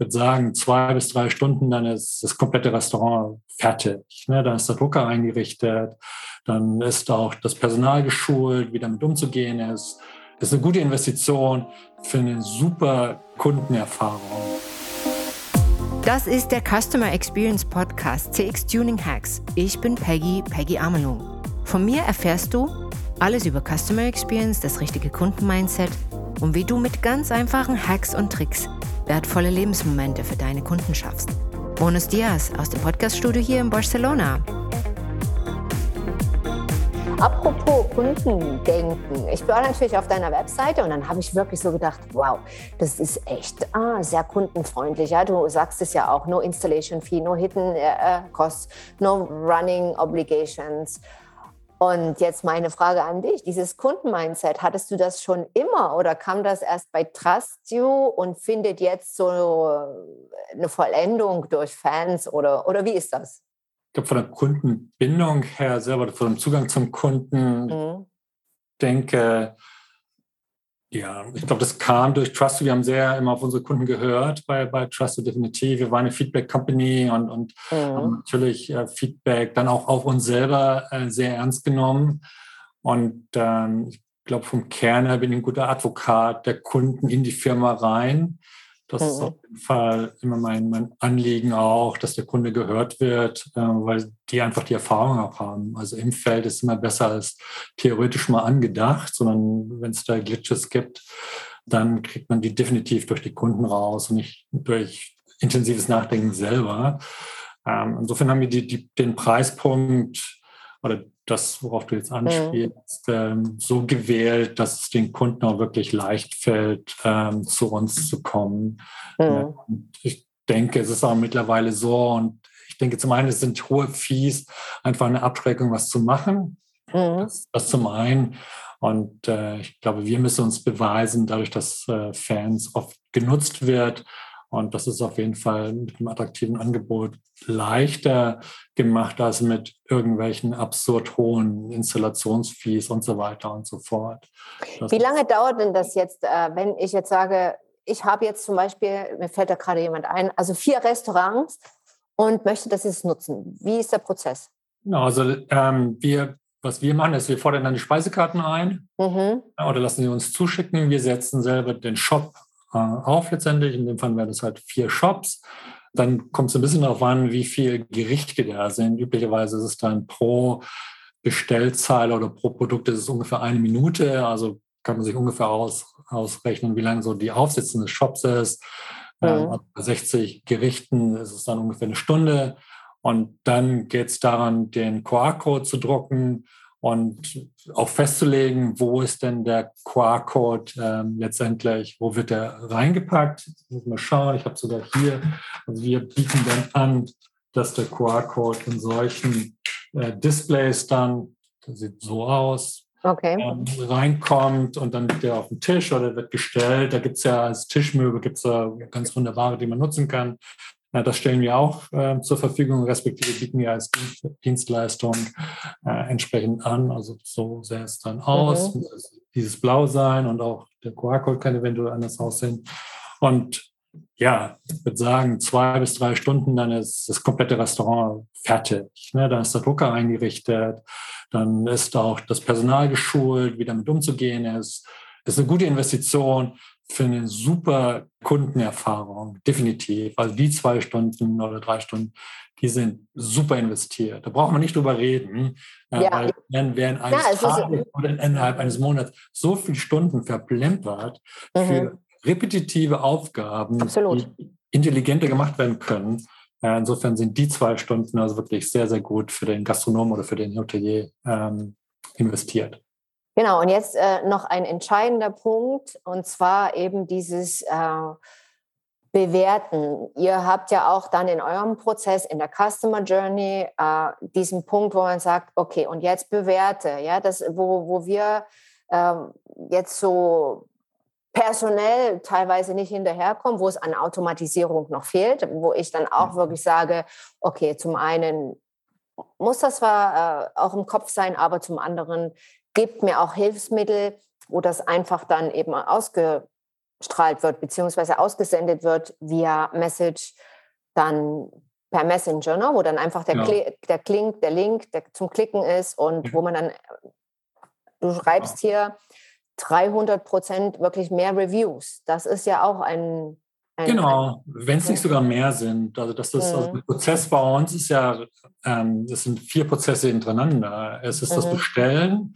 würde sagen, zwei bis drei Stunden, dann ist das komplette Restaurant fertig. Ne? Dann ist der Drucker eingerichtet, dann ist auch das Personal geschult, wie damit umzugehen ist. Das ist eine gute Investition für eine super Kundenerfahrung. Das ist der Customer Experience Podcast CX Tuning Hacks. Ich bin Peggy, Peggy Amelung. Von mir erfährst du alles über Customer Experience, das richtige Kundenmindset und wie du mit ganz einfachen Hacks und Tricks wertvolle Lebensmomente für deine Kunden schaffst. Bonus Dias aus dem Podcaststudio hier in Barcelona. Apropos Kundendenken. Ich war natürlich auf deiner Webseite und dann habe ich wirklich so gedacht, wow, das ist echt ah, sehr kundenfreundlich. Ja, du sagst es ja auch, no installation fee, no hidden uh, costs, no running obligations. Und jetzt meine Frage an dich, dieses Kundenmindset, hattest du das schon immer oder kam das erst bei Trust You und findet jetzt so eine Vollendung durch Fans oder, oder wie ist das? Ich glaube, von der Kundenbindung her selber, von dem Zugang zum Kunden, mhm. denke, ja, ich glaube, das kam durch Trusted. Wir haben sehr immer auf unsere Kunden gehört bei, bei Trusted definitiv. Wir waren eine Feedback-Company und, und mhm. haben natürlich äh, Feedback dann auch auf uns selber äh, sehr ernst genommen. Und ähm, ich glaube, vom Kern her bin ich ein guter Advokat der Kunden in die Firma rein. Das mhm. ist auf jeden Fall immer mein, mein Anliegen auch, dass der Kunde gehört wird, äh, weil die einfach die Erfahrung auch haben. Also im Feld ist immer besser als theoretisch mal angedacht, sondern wenn es da Glitches gibt, dann kriegt man die definitiv durch die Kunden raus und nicht durch intensives Nachdenken selber. Ähm, insofern haben wir die, die, den Preispunkt oder das, worauf du jetzt anspielst, mhm. ähm, so gewählt, dass es den Kunden auch wirklich leicht fällt, ähm, zu uns zu kommen. Mhm. Und ich denke, es ist auch mittlerweile so und ich denke zum einen, es sind hohe Fees, einfach eine Abschreckung, was zu machen. Mhm. Das, das, zum einen. Und äh, ich glaube, wir müssen uns beweisen, dadurch, dass äh, Fans oft genutzt wird, und das ist auf jeden Fall mit einem attraktiven Angebot leichter gemacht als mit irgendwelchen absurd hohen Installationsfees und so weiter und so fort. Das Wie lange dauert denn das jetzt, äh, wenn ich jetzt sage, ich habe jetzt zum Beispiel, mir fällt da gerade jemand ein, also vier Restaurants und möchte das jetzt nutzen. Wie ist der Prozess? Genau, also ähm, wir, was wir machen, ist, wir fordern dann die Speisekarten ein mhm. oder lassen sie uns zuschicken. Wir setzen selber den Shop äh, auf letztendlich. In dem Fall wären das halt vier Shops. Dann kommt es ein bisschen darauf an, wie viele Gerichte da sind. Üblicherweise ist es dann pro Bestellzahl oder pro Produkt ist es ungefähr eine Minute. Also kann man sich ungefähr aus, ausrechnen, wie lange so die Aufsitzen des Shops ist. Mhm. Ähm, bei 60 Gerichten ist es dann ungefähr eine Stunde. Und dann geht es daran, den QR-Code zu drucken und auch festzulegen, wo ist denn der QR-Code ähm, letztendlich, wo wird der reingepackt. Ich muss mal schauen, ich habe sogar hier, also wir bieten dann an, dass der QR-Code in solchen äh, Displays dann, das sieht so aus, okay. ähm, reinkommt und dann wird der auf den Tisch oder wird gestellt. Da gibt es ja als Tischmöbel gibt's ja ganz wunderbare, die man nutzen kann. Ja, das stellen wir auch äh, zur Verfügung, respektive bieten wir als Dienstleistung äh, entsprechend an. Also so sähe es dann aus. Mhm. Dieses Blau sein und auch der QR-Code kann eventuell anders aussehen. Und ja, ich würde sagen, zwei bis drei Stunden, dann ist das komplette Restaurant fertig. Ne? Dann ist der Drucker eingerichtet, dann ist auch das Personal geschult, wie damit umzugehen ist. Das ist eine gute Investition für eine super Kundenerfahrung, definitiv. Also die zwei Stunden oder drei Stunden, die sind super investiert. Da braucht man nicht drüber reden, äh, ja. weil dann während eines ja, Tages oder innerhalb eines Monats so viele Stunden verplempert mhm. für repetitive Aufgaben, Absolut. die intelligenter gemacht werden können. Äh, insofern sind die zwei Stunden also wirklich sehr, sehr gut für den Gastronom oder für den Hotelier ähm, investiert. Genau, und jetzt äh, noch ein entscheidender Punkt, und zwar eben dieses äh, Bewerten. Ihr habt ja auch dann in eurem Prozess, in der Customer Journey, äh, diesen Punkt, wo man sagt, okay, und jetzt bewerte, ja, das, wo, wo wir ähm, jetzt so personell teilweise nicht hinterherkommen, wo es an Automatisierung noch fehlt, wo ich dann auch mhm. wirklich sage, okay, zum einen muss das zwar äh, auch im Kopf sein, aber zum anderen gibt mir auch Hilfsmittel, wo das einfach dann eben ausge, ausgestrahlt wird, beziehungsweise ausgesendet wird via Message, dann per Messenger, ne? wo dann einfach der, ja. Kli der Klink, der Link der zum Klicken ist und ja. wo man dann, du schreibst hier 300 Prozent wirklich mehr Reviews. Das ist ja auch ein. Genau, wenn es nicht sogar mehr sind. Also, dass das also der Prozess bei uns ist ja, ähm, das sind vier Prozesse hintereinander. Es ist mhm. das Bestellen,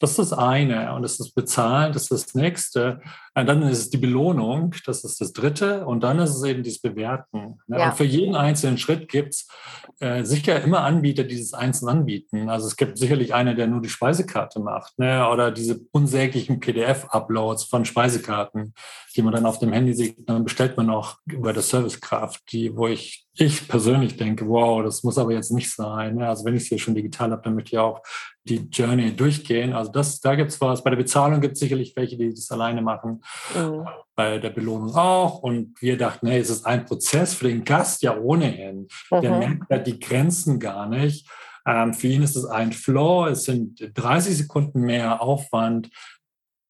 das ist das eine. Und das ist das Bezahlen, das ist das nächste. Und dann ist es die Belohnung, das ist das dritte. Und dann ist es eben dieses Bewerten. Ne? Ja. Und für jeden einzelnen Schritt gibt es äh, sicher immer Anbieter, die das einzeln anbieten. Also es gibt sicherlich einer, der nur die Speisekarte macht. Ne? Oder diese unsäglichen PDF-Uploads von Speisekarten, die man dann auf dem Handy sieht. Dann bestellt man auch über der Servicekraft, die, wo ich ich persönlich denke, wow, das muss aber jetzt nicht sein. Ne? Also wenn ich es hier schon digital habe, dann möchte ich auch die Journey durchgehen. Also das, da gibt es was. Bei der Bezahlung gibt es sicherlich welche, die das alleine machen. Mhm. Bei der Belohnung auch. Und wir dachten, hey, es ist ein Prozess für den Gast ja ohnehin. Mhm. Der merkt ja die Grenzen gar nicht. Ähm, für ihn ist es ein Flow. Es sind 30 Sekunden mehr Aufwand,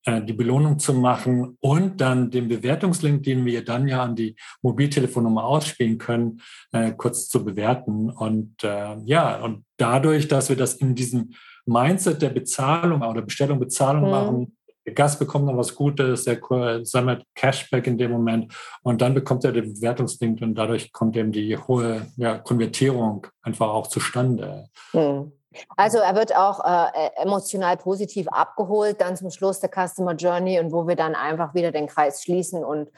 äh, die Belohnung zu machen und dann den Bewertungslink, den wir dann ja an die Mobiltelefonnummer ausspielen können, äh, kurz zu bewerten. Und äh, ja, und dadurch, dass wir das in diesem Mindset der Bezahlung oder Bestellung, Bezahlung mhm. machen, der Gast bekommt noch was Gutes, der sammelt Cashback in dem Moment und dann bekommt er den Bewertungslink und dadurch kommt eben die hohe ja, Konvertierung einfach auch zustande. Mhm. Also er wird auch äh, e, emotional positiv abgeholt, dann zum Schluss der Customer Journey und wo wir dann einfach wieder den Kreis schließen und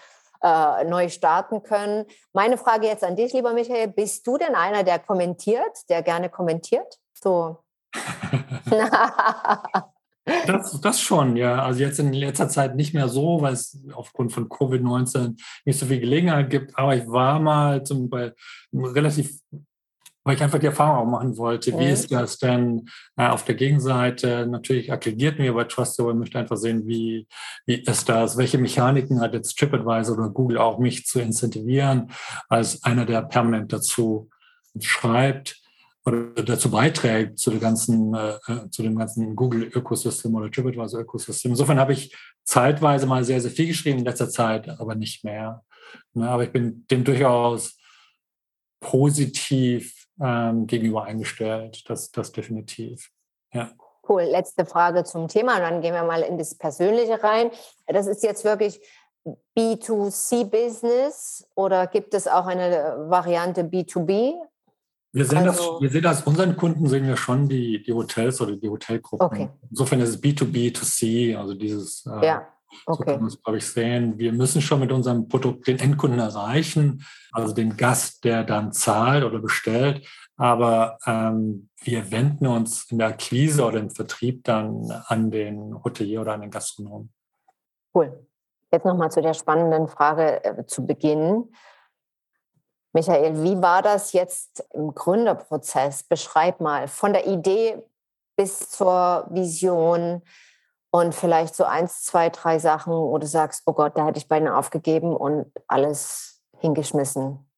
äh, neu starten können. Meine Frage jetzt an dich, lieber Michael, bist du denn einer, der kommentiert, der gerne kommentiert? So. Das, das schon, ja. Also jetzt in letzter Zeit nicht mehr so, weil es aufgrund von Covid-19 nicht so viel Gelegenheit gibt. Aber ich war mal zum Beispiel relativ weil ich einfach die Erfahrung auch machen wollte. Wie ist das denn äh, auf der Gegenseite? Natürlich aggregiert mir bei Trustable, möchte einfach sehen, wie, wie ist das? Welche Mechaniken hat jetzt TripAdvisor oder Google auch mich zu incentivieren, als einer, der permanent dazu schreibt oder dazu beiträgt zu, der ganzen, äh, äh zu dem ganzen Google-Ökosystem oder TripAdvisor-Ökosystem. Insofern habe ich zeitweise mal sehr, sehr viel geschrieben, in letzter Zeit aber nicht mehr. Ne, aber ich bin dem durchaus positiv ähm, gegenüber eingestellt. Das, das definitiv. Ja. Cool. Letzte Frage zum Thema und dann gehen wir mal in das Persönliche rein. Das ist jetzt wirklich B2C-Business oder gibt es auch eine Variante B2B? Wir sehen, also, das, wir sehen das, unseren Kunden sehen wir schon die, die Hotels oder die Hotelgruppen. Okay. Insofern ist es B2B, 2C, also dieses, äh, ja. Okay. So kann man es, glaube ich, sehen. Wir müssen schon mit unserem Produkt den Endkunden erreichen, also den Gast, der dann zahlt oder bestellt. Aber ähm, wir wenden uns in der Akquise oder im Vertrieb dann an den Hotelier oder an den Gastronomen. Cool. Jetzt nochmal zu der spannenden Frage äh, zu Beginn. Michael, wie war das jetzt im Gründerprozess? Beschreib mal von der Idee bis zur Vision und vielleicht so eins, zwei, drei Sachen, wo du sagst, oh Gott, da hätte ich beinahe aufgegeben und alles hingeschmissen.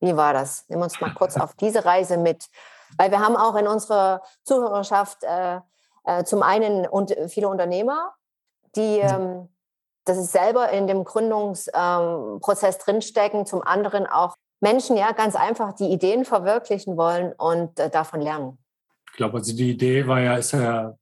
Wie war das? Nimm uns mal kurz auf diese Reise mit, weil wir haben auch in unserer Zuhörerschaft äh, äh, zum einen und viele Unternehmer, die mhm. ähm, das ist selber in dem Gründungsprozess ähm, drinstecken, zum anderen auch Menschen ja ganz einfach die Ideen verwirklichen wollen und äh, davon lernen. Ich glaube, also die Idee war ja, ist ja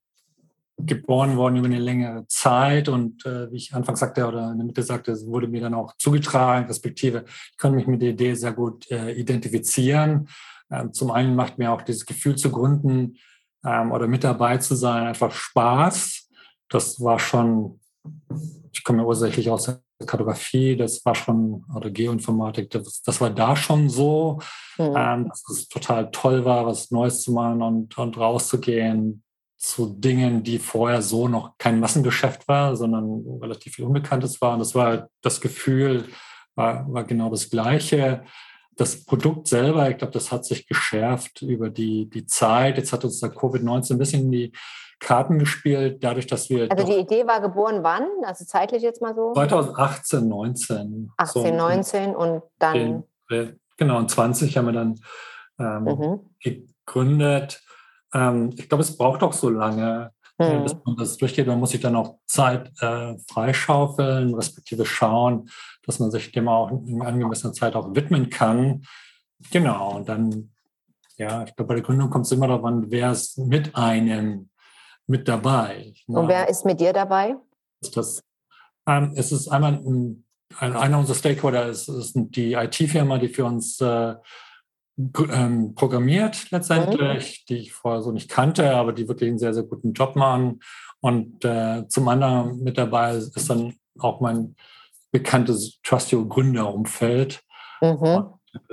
geboren worden über eine längere Zeit und äh, wie ich anfangs sagte oder in der Mitte sagte, es wurde mir dann auch zugetragen, respektive ich konnte mich mit der Idee sehr gut äh, identifizieren. Ähm, zum einen macht mir auch dieses Gefühl zu gründen ähm, oder mit dabei zu sein einfach Spaß. Das war schon, ich komme ja ursächlich aus der Kartografie, das war schon, oder Geoinformatik, das, das war da schon so, mhm. ähm, dass es total toll war, was Neues zu machen und, und rauszugehen, zu Dingen, die vorher so noch kein Massengeschäft war, sondern relativ viel Unbekanntes war. Und das war das Gefühl, war, war genau das Gleiche. Das Produkt selber, ich glaube, das hat sich geschärft über die, die Zeit. Jetzt hat uns da Covid-19 ein bisschen die Karten gespielt, dadurch, dass wir. Also die Idee war geboren wann? Also zeitlich jetzt mal so? 2018, 19. 18, so, 19 und dann. Den, genau, und 20 haben wir dann ähm, mhm. gegründet. Ähm, ich glaube, es braucht auch so lange, mhm. bis man das durchgeht. Man muss sich dann auch Zeit äh, freischaufeln, respektive schauen, dass man sich dem auch in angemessener Zeit auch widmen kann. Genau, und dann, ja, ich glaube, bei der Gründung kommt es immer darauf an, wer ist mit einem mit dabei. Und wer ist mit dir dabei? Das, ähm, es ist einmal ein, einer unserer Stakeholder, ist, ist die IT-Firma, die für uns äh, ähm, programmiert letztendlich, mhm. die ich vorher so nicht kannte, aber die wirklich einen sehr, sehr guten Job machen. Und äh, zum anderen mit dabei ist dann auch mein bekanntes Trustio Gründerumfeld. Mhm.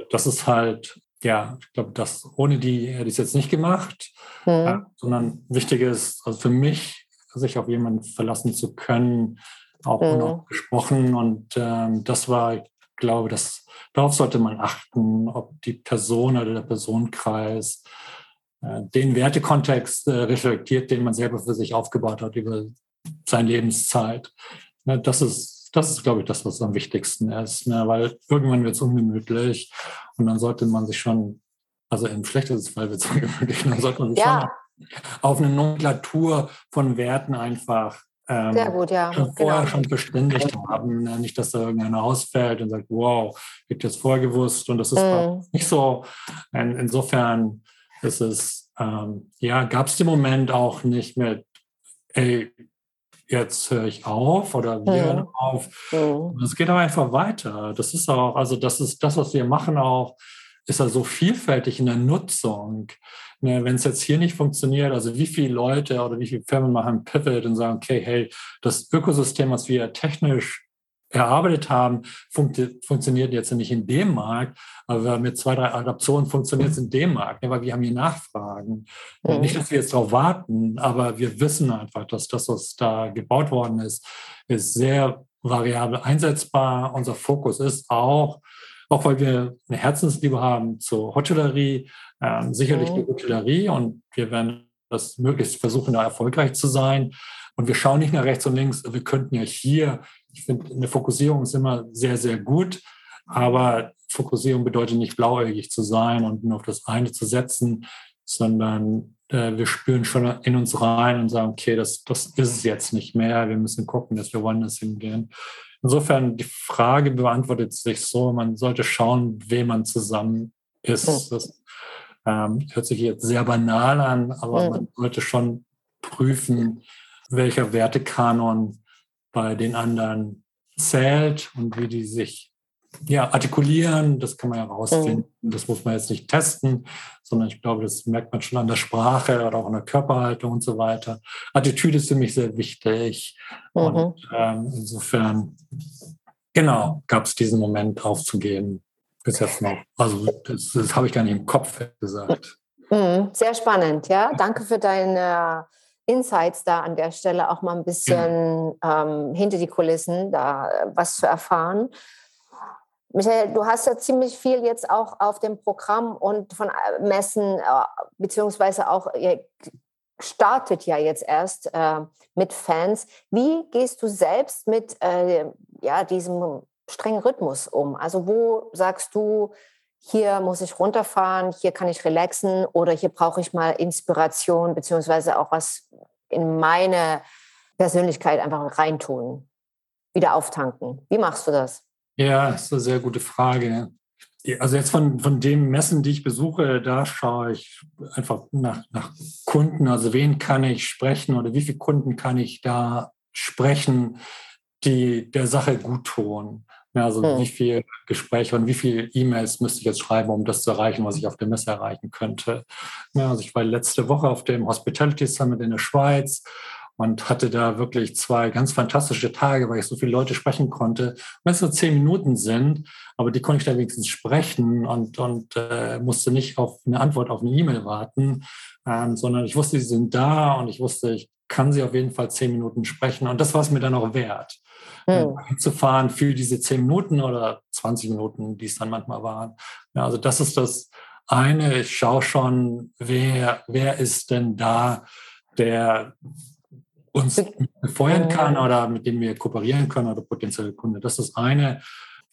Das ist halt, ja, ich glaube, das ohne die hätte ich es jetzt nicht gemacht, mhm. äh, sondern wichtig ist, also für mich, sich auf jemanden verlassen zu können, auch mhm. gesprochen. Und ähm, das war, ich glaube, das, darauf sollte man achten, ob die Person oder der Personenkreis äh, den Wertekontext äh, reflektiert, den man selber für sich aufgebaut hat über seine Lebenszeit. Ne, das ist, das ist, glaube ich, das, was am wichtigsten ist, ne? weil irgendwann wird es ungemütlich und dann sollte man sich schon, also im schlechtesten Fall wird es ungemütlich, dann sollte man sich ja. schon auf eine Nomenklatur von Werten einfach ähm, Sehr gut, ja. Schon vorher genau. schon verständigt haben. Ne? Nicht, dass da irgendeiner ausfällt und sagt, wow, ich habe das vorgewusst und das ist mm. nicht so. insofern ist es, ähm, ja, gab es den Moment auch nicht mit, ey, jetzt höre ich auf oder wir mm. hören auf. Es geht aber einfach weiter. Das ist auch, also das ist das, was wir machen auch, ist ja so vielfältig in der Nutzung. Ne, Wenn es jetzt hier nicht funktioniert, also wie viele Leute oder wie viele Firmen machen Pivot und sagen, okay, hey, das Ökosystem, was wir technisch erarbeitet haben, funkt, funktioniert jetzt nicht in dem Markt, aber mit zwei, drei Adaptionen funktioniert es in dem Markt, ne, weil wir haben hier Nachfragen. Mhm. Nicht, dass wir jetzt darauf warten, aber wir wissen einfach, dass das, was da gebaut worden ist, ist sehr variabel einsetzbar. Unser Fokus ist auch, auch weil wir eine Herzensliebe haben zur Hotellerie, ähm, sicherlich mhm. die Hotellerie und wir werden das möglichst versuchen, da erfolgreich zu sein. Und wir schauen nicht nach rechts und links. Wir könnten ja hier, ich finde, eine Fokussierung ist immer sehr, sehr gut. Aber Fokussierung bedeutet nicht blauäugig zu sein und nur auf das eine zu setzen, sondern äh, wir spüren schon in uns rein und sagen, okay, das, das ist es jetzt nicht mehr. Wir müssen gucken, dass wir woanders hingehen. Insofern, die Frage beantwortet sich so, man sollte schauen, wem man zusammen ist. Mhm. Das ähm, hört sich jetzt sehr banal an, aber mhm. man sollte schon prüfen, welcher Wertekanon bei den anderen zählt und wie die sich ja, artikulieren, das kann man ja rausfinden. Mhm. Das muss man jetzt nicht testen, sondern ich glaube, das merkt man schon an der Sprache oder auch an der Körperhaltung und so weiter. Attitüde ist für mich sehr wichtig. Mhm. Und ähm, insofern, genau, gab es diesen Moment aufzugeben. Bis jetzt noch. Also das, das habe ich gar nicht im Kopf gesagt. Mhm. Sehr spannend, ja. Danke für deine Insights da an der Stelle, auch mal ein bisschen ja. ähm, hinter die Kulissen da was zu erfahren. Michael, du hast ja ziemlich viel jetzt auch auf dem Programm und von äh, Messen, äh, beziehungsweise auch, ihr startet ja jetzt erst äh, mit Fans. Wie gehst du selbst mit äh, ja, diesem strengen Rhythmus um? Also wo sagst du, hier muss ich runterfahren, hier kann ich relaxen oder hier brauche ich mal Inspiration, beziehungsweise auch was in meine Persönlichkeit einfach reintun, wieder auftanken. Wie machst du das? Ja, das ist eine sehr gute Frage. Also jetzt von, von dem Messen, die ich besuche, da schaue ich einfach nach, nach Kunden. Also wen kann ich sprechen oder wie viele Kunden kann ich da sprechen, die der Sache gut tun. Ja, also hm. wie viel Gespräche und wie viele E-Mails müsste ich jetzt schreiben, um das zu erreichen, was ich auf der Messe erreichen könnte. Ja, also ich war letzte Woche auf dem Hospitality Summit in der Schweiz und hatte da wirklich zwei ganz fantastische Tage, weil ich so viele Leute sprechen konnte. Wenn es nur zehn Minuten sind, aber die konnte ich da wenigstens sprechen und, und äh, musste nicht auf eine Antwort auf eine E-Mail warten, ähm, sondern ich wusste, sie sind da und ich wusste, ich kann sie auf jeden Fall zehn Minuten sprechen und das war es mir dann auch wert. Hm. Zu fahren für diese zehn Minuten oder 20 Minuten, die es dann manchmal waren. Ja, also das ist das eine. Ich schaue schon, wer, wer ist denn da, der uns befeuern kann oder mit dem wir kooperieren können oder potenzielle Kunde. Das ist das eine.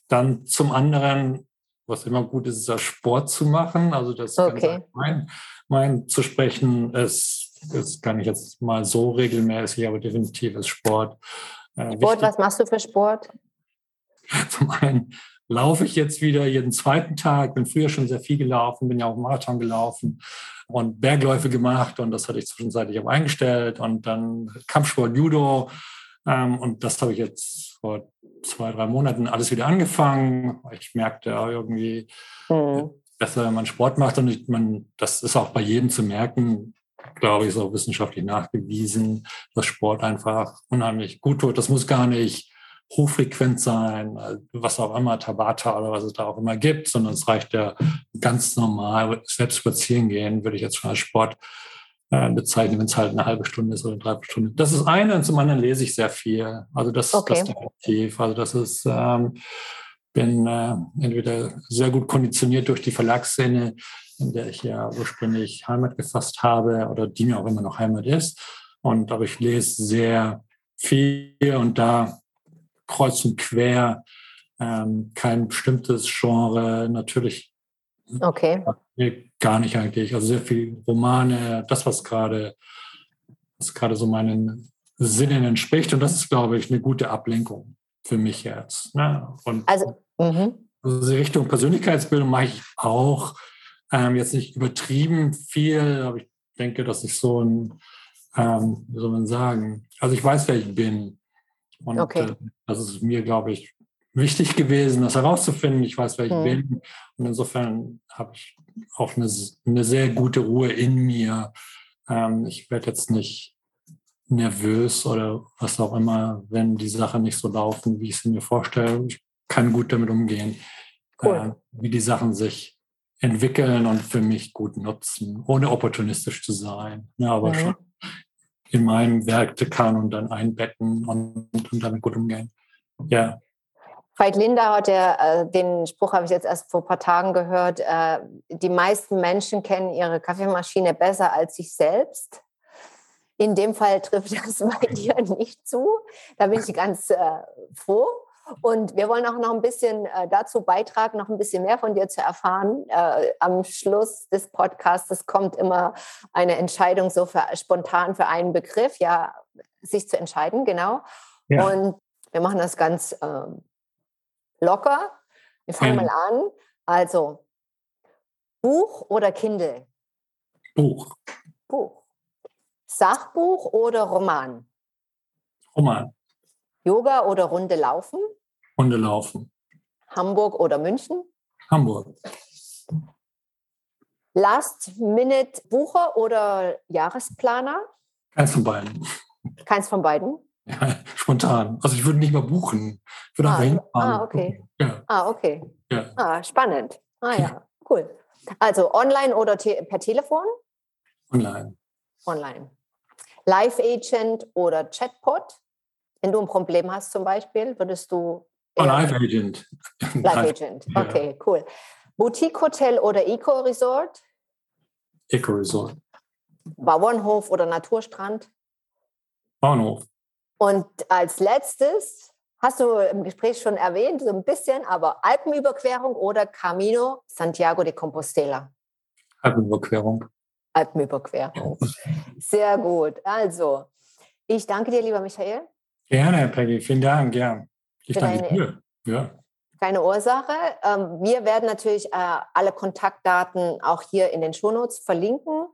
Dann zum anderen, was immer gut ist, ist Sport zu machen. Also das okay. mein, mein zu sprechen ist ist gar nicht jetzt mal so regelmäßig, aber definitiv ist Sport. Äh, Sport, was machst du für Sport? Zum einen laufe ich jetzt wieder jeden zweiten Tag, bin früher schon sehr viel gelaufen, bin ja auch Marathon gelaufen und Bergläufe gemacht und das hatte ich zwischenzeitlich auch eingestellt und dann Kampfsport, Judo ähm, und das habe ich jetzt vor zwei, drei Monaten alles wieder angefangen. Ich merkte irgendwie mhm. besser, wenn man Sport macht und ich, man, das ist auch bei jedem zu merken, glaube ich, ist auch wissenschaftlich nachgewiesen, dass Sport einfach unheimlich gut tut. Das muss gar nicht hochfrequent sein, was auch immer, Tabata oder was es da auch immer gibt, sondern es reicht ja ganz normal, selbst spazieren gehen, würde ich jetzt schon als Sport äh, bezeichnen, wenn es halt eine halbe Stunde ist oder eine Dreiviertelstunde. Das ist eine und zum anderen lese ich sehr viel. Also das, okay. das definitiv. Also das ist, ähm, bin äh, entweder sehr gut konditioniert durch die Verlagsszene, in der ich ja ursprünglich Heimat gefasst habe oder die mir auch immer noch Heimat ist. Und aber ich lese sehr viel und da kreuz und quer, ähm, kein bestimmtes Genre, natürlich okay. gar nicht eigentlich. Also sehr viel Romane, das, was gerade, was gerade so meinen Sinnen entspricht. Und das ist, glaube ich, eine gute Ablenkung für mich jetzt. Ne? Und also, mhm. also Richtung Persönlichkeitsbildung mache ich auch ähm, jetzt nicht übertrieben viel, aber ich denke, dass ich so ein, ähm, wie soll man sagen, also ich weiß, wer ich bin. Und okay. äh, das ist mir, glaube ich, wichtig gewesen, das herauszufinden. Ich weiß, wer ich hm. bin. Und insofern habe ich auch eine, eine, sehr gute Ruhe in mir. Ähm, ich werde jetzt nicht nervös oder was auch immer, wenn die Sachen nicht so laufen, wie ich sie mir vorstelle. Ich kann gut damit umgehen, cool. äh, wie die Sachen sich entwickeln und für mich gut nutzen, ohne opportunistisch zu sein. Ja, aber mhm. schon in meinem Werkekanon dann einbetten und, und damit gut umgehen. Ja. Veit Linda hat ja, äh, den Spruch habe ich jetzt erst vor ein paar Tagen gehört, äh, die meisten Menschen kennen ihre Kaffeemaschine besser als sich selbst. In dem Fall trifft das bei dir nicht zu. Da bin ich ganz äh, froh. Und wir wollen auch noch ein bisschen äh, dazu beitragen, noch ein bisschen mehr von dir zu erfahren. Äh, am Schluss des Podcasts kommt immer eine Entscheidung so für, spontan für einen Begriff, ja, sich zu entscheiden, genau. Ja. Und wir machen das ganz äh, locker. Wir fangen mhm. mal an. Also, Buch oder Kindle? Buch. Buch. Sachbuch oder Roman? Roman. Yoga oder Runde laufen? Runde laufen. Hamburg oder München? Hamburg. Last-Minute-Bucher oder Jahresplaner? Keins von beiden. Keins von beiden? Ja, spontan. Also ich würde nicht mal buchen. Ich würde ah, einfach hinfahren. Ah, okay. Ja. Ah, okay. Ja. Ah, spannend. Ah ja, cool. Also online oder te per Telefon? Online. Online. Live Agent oder Chatbot? Wenn du ein Problem hast zum Beispiel, würdest du... Oh, Live Agent. Live Agent, okay, cool. Boutique Hotel oder Eco Resort? Eco Resort. Bauernhof oder Naturstrand? Bauernhof. Und als letztes, hast du im Gespräch schon erwähnt, so ein bisschen, aber Alpenüberquerung oder Camino Santiago de Compostela? Alpenüberquerung. Alpenüberquerung. Sehr gut. Also, ich danke dir, lieber Michael. Gerne, Peggy. Vielen Dank. Ja. Ich danke dir. Ja. Keine Ursache. Ähm, wir werden natürlich äh, alle Kontaktdaten auch hier in den Shownotes verlinken. Hm.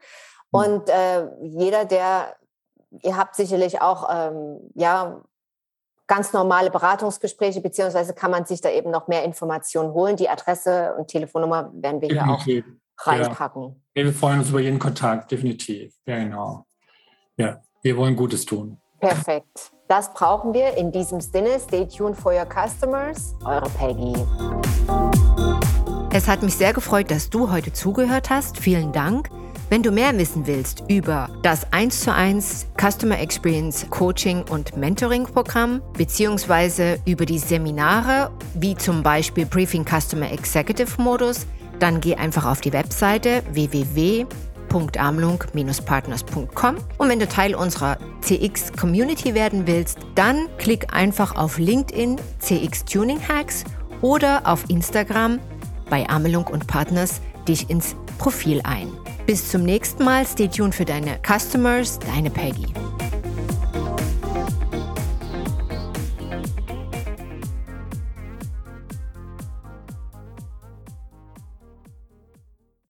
Und äh, jeder, der, ihr habt sicherlich auch, ähm, ja, ganz normale Beratungsgespräche, beziehungsweise kann man sich da eben noch mehr Informationen holen. Die Adresse und Telefonnummer werden wir definitiv. hier auch reinpacken. Ja. Wir freuen uns über jeden Kontakt, definitiv. Ja, genau. Ja, wir wollen Gutes tun. Perfekt. Das brauchen wir. In diesem Sinne, stay tuned for your customers. Eure Peggy. Es hat mich sehr gefreut, dass du heute zugehört hast. Vielen Dank. Wenn du mehr wissen willst über das 1 zu 1 Customer Experience Coaching und Mentoring Programm beziehungsweise über die Seminare wie zum Beispiel Briefing Customer Executive Modus, dann geh einfach auf die Webseite www www.amlung-partners.com. Und wenn du Teil unserer CX Community werden willst, dann klick einfach auf LinkedIn CX Tuning Hacks oder auf Instagram bei Amelung und Partners dich ins Profil ein. Bis zum nächsten Mal. Stay tuned für deine Customers, deine Peggy.